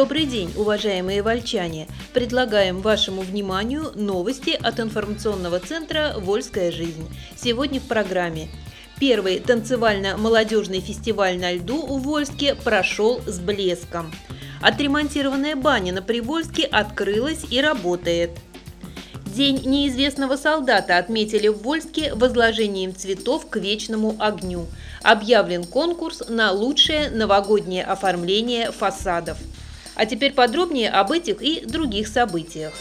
Добрый день, уважаемые вольчане! Предлагаем вашему вниманию новости от информационного центра «Вольская жизнь». Сегодня в программе Первый танцевально-молодежный фестиваль на льду в Вольске прошел с блеском. Отремонтированная баня на Привольске открылась и работает. День неизвестного солдата отметили в Вольске возложением цветов к вечному огню. Объявлен конкурс на лучшее новогоднее оформление фасадов. А теперь подробнее об этих и других событиях.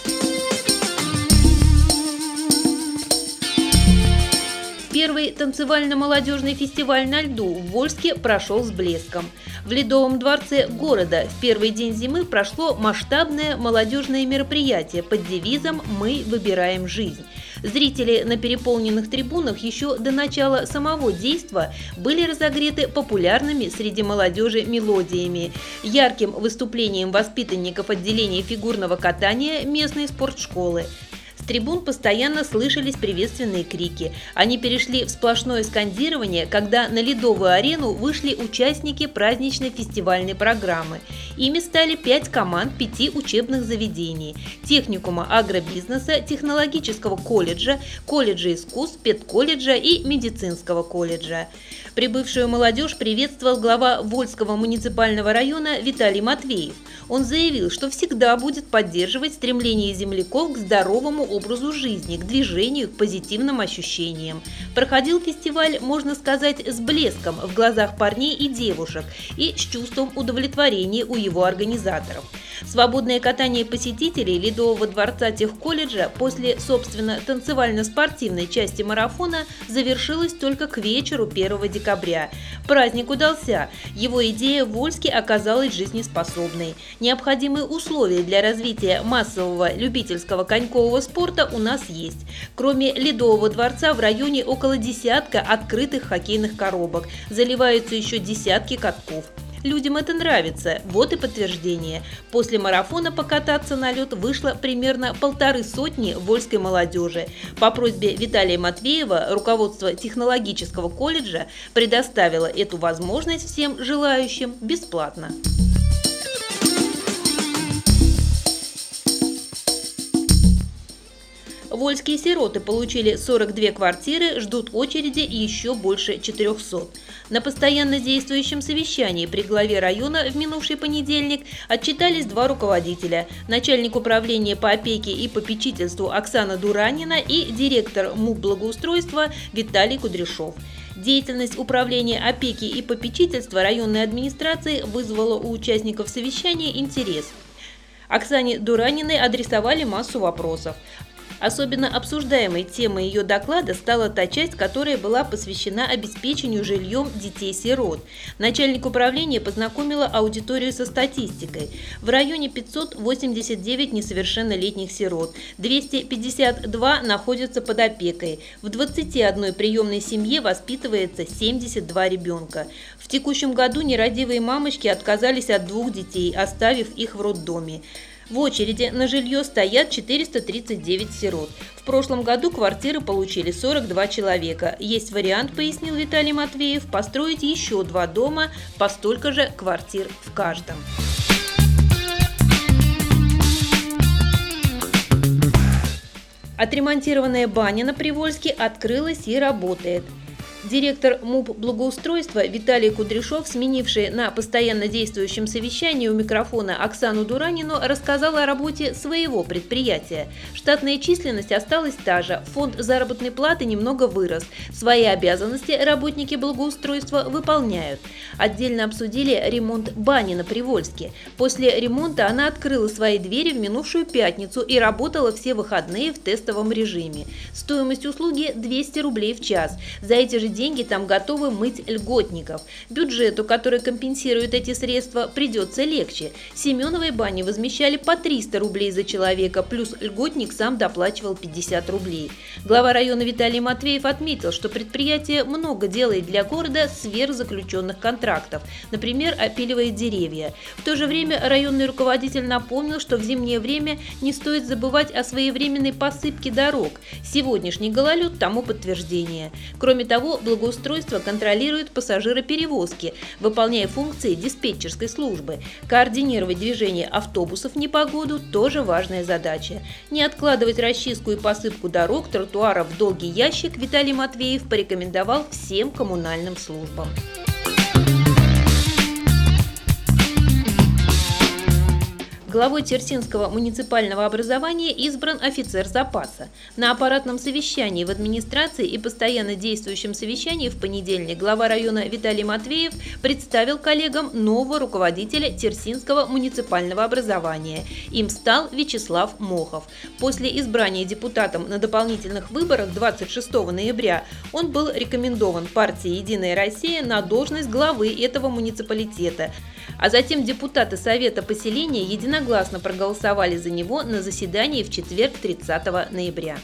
Первый танцевально-молодежный фестиваль на льду в Вольске прошел с блеском. В Ледовом дворце города в первый день зимы прошло масштабное молодежное мероприятие под девизом «Мы выбираем жизнь». Зрители на переполненных трибунах еще до начала самого действа были разогреты популярными среди молодежи мелодиями, ярким выступлением воспитанников отделения фигурного катания местной спортшколы – трибун постоянно слышались приветственные крики. Они перешли в сплошное скандирование, когда на ледовую арену вышли участники праздничной фестивальной программы. Ими стали пять команд пяти учебных заведений – техникума агробизнеса, технологического колледжа, колледжа искусств, педколледжа и медицинского колледжа. Прибывшую молодежь приветствовал глава Вольского муниципального района Виталий Матвеев. Он заявил, что всегда будет поддерживать стремление земляков к здоровому образу жизни, к движению, к позитивным ощущениям. Проходил фестиваль, можно сказать, с блеском в глазах парней и девушек и с чувством удовлетворения у его организаторов. Свободное катание посетителей Ледового дворца техколледжа после, собственно, танцевально-спортивной части марафона завершилось только к вечеру 1 декабря. Праздник удался. Его идея в Вольске оказалась жизнеспособной. Необходимые условия для развития массового любительского конькового спорта у нас есть. Кроме Ледового дворца в районе около десятка открытых хоккейных коробок. Заливаются еще десятки катков. Людям это нравится, вот и подтверждение. После марафона покататься на лед вышло примерно полторы сотни вольской молодежи. По просьбе Виталия Матвеева руководство технологического колледжа предоставило эту возможность всем желающим бесплатно. Вольские сироты получили 42 квартиры, ждут очереди еще больше 400. На постоянно действующем совещании при главе района в минувший понедельник отчитались два руководителя – начальник управления по опеке и попечительству Оксана Дуранина и директор МУП благоустройства Виталий Кудряшов. Деятельность управления опеки и попечительства районной администрации вызвала у участников совещания интерес. Оксане Дураниной адресовали массу вопросов. Особенно обсуждаемой темой ее доклада стала та часть, которая была посвящена обеспечению жильем детей-сирот. Начальник управления познакомила аудиторию со статистикой. В районе 589 несовершеннолетних сирот, 252 находятся под опекой. В 21 приемной семье воспитывается 72 ребенка. В текущем году нерадивые мамочки отказались от двух детей, оставив их в роддоме. В очереди на жилье стоят 439 сирот. В прошлом году квартиры получили 42 человека. Есть вариант, пояснил Виталий Матвеев, построить еще два дома по столько же квартир в каждом. Отремонтированная баня на Привольске открылась и работает. Директор МУП благоустройства Виталий Кудряшов, сменивший на постоянно действующем совещании у микрофона Оксану Дуранину, рассказал о работе своего предприятия. Штатная численность осталась та же, фонд заработной платы немного вырос. Свои обязанности работники благоустройства выполняют. Отдельно обсудили ремонт бани на Привольске. После ремонта она открыла свои двери в минувшую пятницу и работала все выходные в тестовом режиме. Стоимость услуги 200 рублей в час. За эти же деньги там готовы мыть льготников. Бюджету, который компенсирует эти средства, придется легче. Семеновой бане возмещали по 300 рублей за человека, плюс льготник сам доплачивал 50 рублей. Глава района Виталий Матвеев отметил, что предприятие много делает для города сверхзаключенных контрактов, например, опиливает деревья. В то же время районный руководитель напомнил, что в зимнее время не стоит забывать о своевременной посыпке дорог. Сегодняшний гололед тому подтверждение. Кроме того, благоустройства контролирует пассажироперевозки, выполняя функции диспетчерской службы. Координировать движение автобусов в непогоду – тоже важная задача. Не откладывать расчистку и посыпку дорог, тротуаров в долгий ящик Виталий Матвеев порекомендовал всем коммунальным службам. Главой Терсинского муниципального образования избран офицер запаса. На аппаратном совещании в администрации и постоянно действующем совещании в понедельник глава района Виталий Матвеев представил коллегам нового руководителя Терсинского муниципального образования. Им стал Вячеслав Мохов. После избрания депутатом на дополнительных выборах 26 ноября он был рекомендован партией «Единая Россия» на должность главы этого муниципалитета. А затем депутаты Совета поселения единогласно проголосовали за него на заседании в четверг 30 ноября.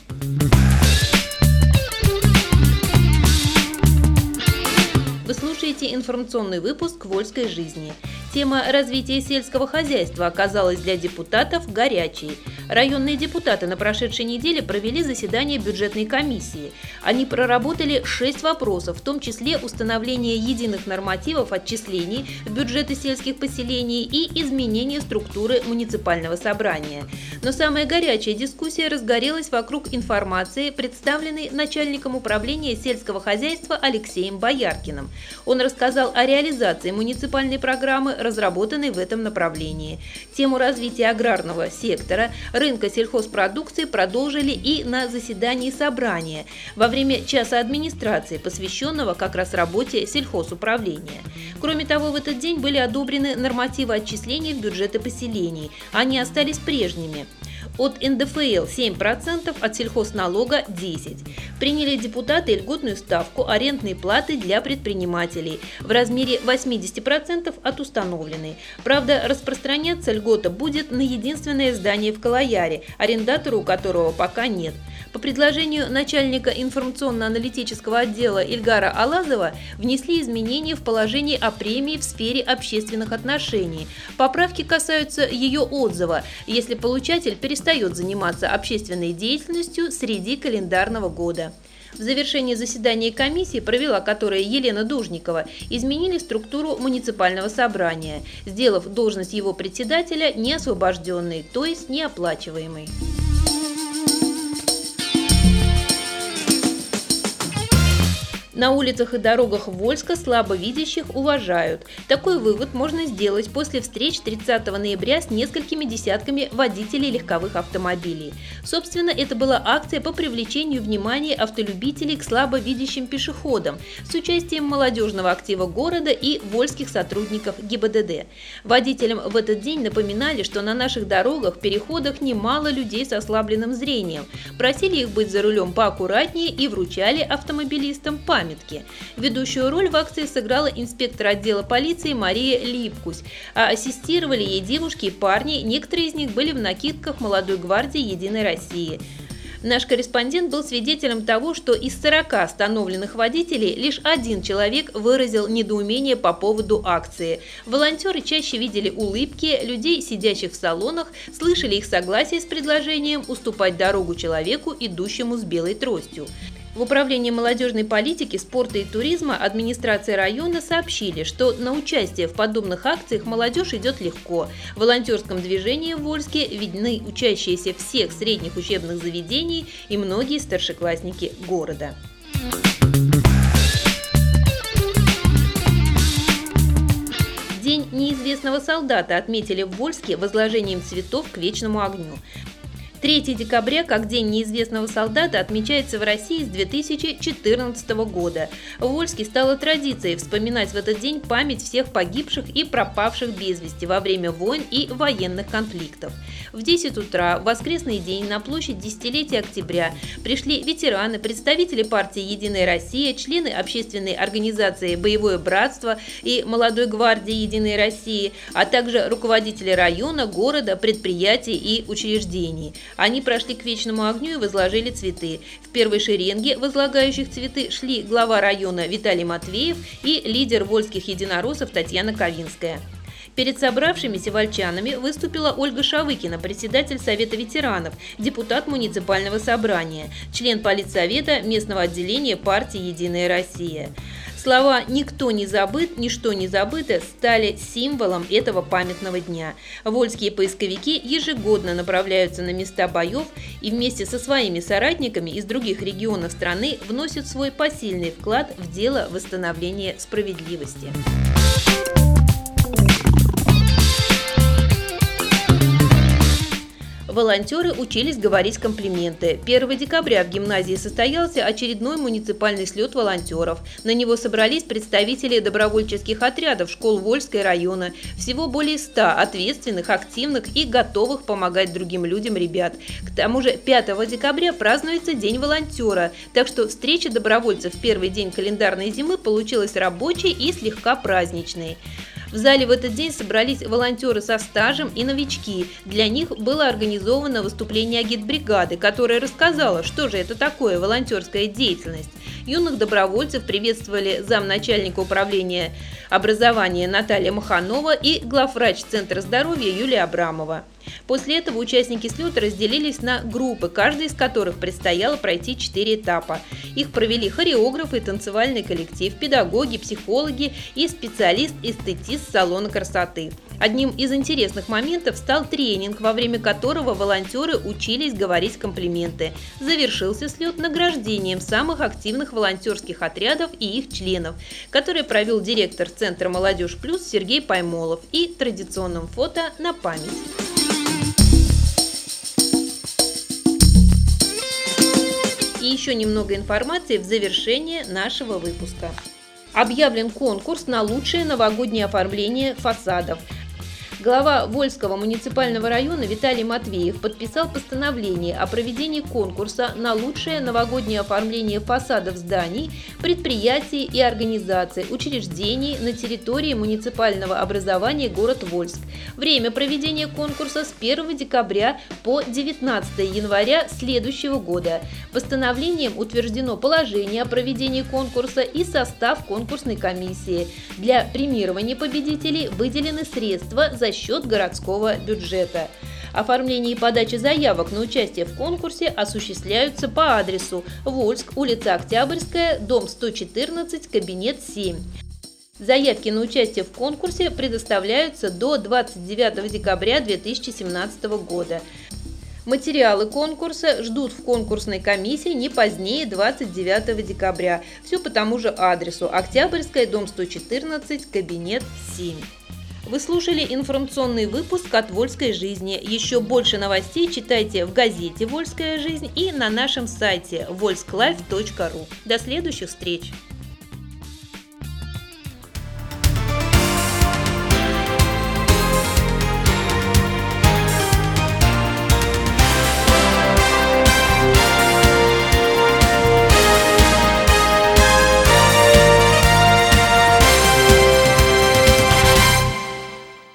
Вы слушаете информационный выпуск «Вольской жизни». Тема развития сельского хозяйства оказалась для депутатов горячей – Районные депутаты на прошедшей неделе провели заседание бюджетной комиссии. Они проработали шесть вопросов, в том числе установление единых нормативов отчислений в бюджеты сельских поселений и изменение структуры муниципального собрания. Но самая горячая дискуссия разгорелась вокруг информации, представленной начальником управления сельского хозяйства Алексеем Бояркиным. Он рассказал о реализации муниципальной программы, разработанной в этом направлении. Тему развития аграрного сектора рынка сельхозпродукции продолжили и на заседании собрания во время часа администрации, посвященного как раз работе сельхозуправления. Кроме того, в этот день были одобрены нормативы отчислений в бюджеты поселений. Они остались прежними. От НДФЛ 7%, от сельхозналога 10%. Приняли депутаты льготную ставку арендной платы для предпринимателей в размере 80% от установленной. Правда, распространяться льгота будет на единственное здание в Калаяре, арендатору которого пока нет. По предложению начальника информационно-аналитического отдела Ильгара Алазова внесли изменения в положение о премии в сфере общественных отношений. Поправки касаются ее отзыва, если получатель перестает заниматься общественной деятельностью среди календарного года. В завершении заседания комиссии, провела которая Елена Дужникова, изменили структуру муниципального собрания, сделав должность его председателя неосвобожденной, то есть неоплачиваемой. На улицах и дорогах Вольска слабовидящих уважают. Такой вывод можно сделать после встреч 30 ноября с несколькими десятками водителей легковых автомобилей. Собственно, это была акция по привлечению внимания автолюбителей к слабовидящим пешеходам с участием молодежного актива города и вольских сотрудников ГИБДД. Водителям в этот день напоминали, что на наших дорогах, переходах немало людей с ослабленным зрением. Просили их быть за рулем поаккуратнее и вручали автомобилистам память памятки. Ведущую роль в акции сыграла инспектор отдела полиции Мария Липкусь, а ассистировали ей девушки и парни, некоторые из них были в накидках молодой гвардии Единой России. Наш корреспондент был свидетелем того, что из 40 остановленных водителей лишь один человек выразил недоумение по поводу акции. Волонтеры чаще видели улыбки людей, сидящих в салонах, слышали их согласие с предложением уступать дорогу человеку, идущему с белой тростью. В Управлении молодежной политики, спорта и туризма администрации района сообщили, что на участие в подобных акциях молодежь идет легко. В волонтерском движении в Вольске видны учащиеся всех средних учебных заведений и многие старшеклассники города. День неизвестного солдата отметили в Вольске возложением цветов к вечному огню. 3 декабря, как День неизвестного солдата, отмечается в России с 2014 года. В Вольске стало традицией вспоминать в этот день память всех погибших и пропавших без вести во время войн и военных конфликтов. В 10 утра, в воскресный день, на площадь десятилетия октября пришли ветераны, представители партии «Единая Россия», члены общественной организации «Боевое братство» и «Молодой гвардии Единой России», а также руководители района, города, предприятий и учреждений. Они прошли к вечному огню и возложили цветы. В первой шеренге возлагающих цветы шли глава района Виталий Матвеев и лидер вольских единороссов Татьяна Ковинская. Перед собравшимися вольчанами выступила Ольга Шавыкина, председатель Совета ветеранов, депутат муниципального собрания, член политсовета местного отделения партии «Единая Россия». Слова «никто не забыт, ничто не забыто» стали символом этого памятного дня. Вольские поисковики ежегодно направляются на места боев и вместе со своими соратниками из других регионов страны вносят свой посильный вклад в дело восстановления справедливости. Волонтеры учились говорить комплименты. 1 декабря в гимназии состоялся очередной муниципальный слет волонтеров. На него собрались представители добровольческих отрядов школ Вольской района. Всего более 100 ответственных, активных и готовых помогать другим людям ребят. К тому же 5 декабря празднуется День волонтера, так что встреча добровольцев в первый день календарной зимы получилась рабочей и слегка праздничной. В зале в этот день собрались волонтеры со стажем и новички. Для них было организовано выступление агитбригады, которая рассказала, что же это такое волонтерская деятельность. Юных добровольцев приветствовали замначальника управления образования Наталья Маханова и главврач Центра здоровья Юлия Абрамова. После этого участники слета разделились на группы, каждой из которых предстояло пройти четыре этапа. Их провели хореографы, танцевальный коллектив, педагоги, психологи и специалист-эстетист салона красоты. Одним из интересных моментов стал тренинг, во время которого волонтеры учились говорить комплименты. Завершился слет награждением самых активных волонтерских отрядов и их членов, который провел директор Центра «Молодежь плюс» Сергей Паймолов и традиционным фото на память. Еще немного информации в завершение нашего выпуска. Объявлен конкурс на лучшее новогоднее оформление фасадов – Глава Вольского муниципального района Виталий Матвеев подписал постановление о проведении конкурса на лучшее новогоднее оформление фасадов зданий, предприятий и организаций, учреждений на территории муниципального образования город Вольск. Время проведения конкурса с 1 декабря по 19 января следующего года. Постановлением утверждено положение о проведении конкурса и состав конкурсной комиссии. Для премирования победителей выделены средства за счет городского бюджета. Оформление и подача заявок на участие в конкурсе осуществляются по адресу Вольск, улица Октябрьская, дом 114, кабинет 7. Заявки на участие в конкурсе предоставляются до 29 декабря 2017 года. Материалы конкурса ждут в конкурсной комиссии не позднее 29 декабря. Все по тому же адресу. Октябрьская, дом 114, кабинет 7. Вы слушали информационный выпуск от «Вольской жизни». Еще больше новостей читайте в газете «Вольская жизнь» и на нашем сайте volsklife.ru. До следующих встреч!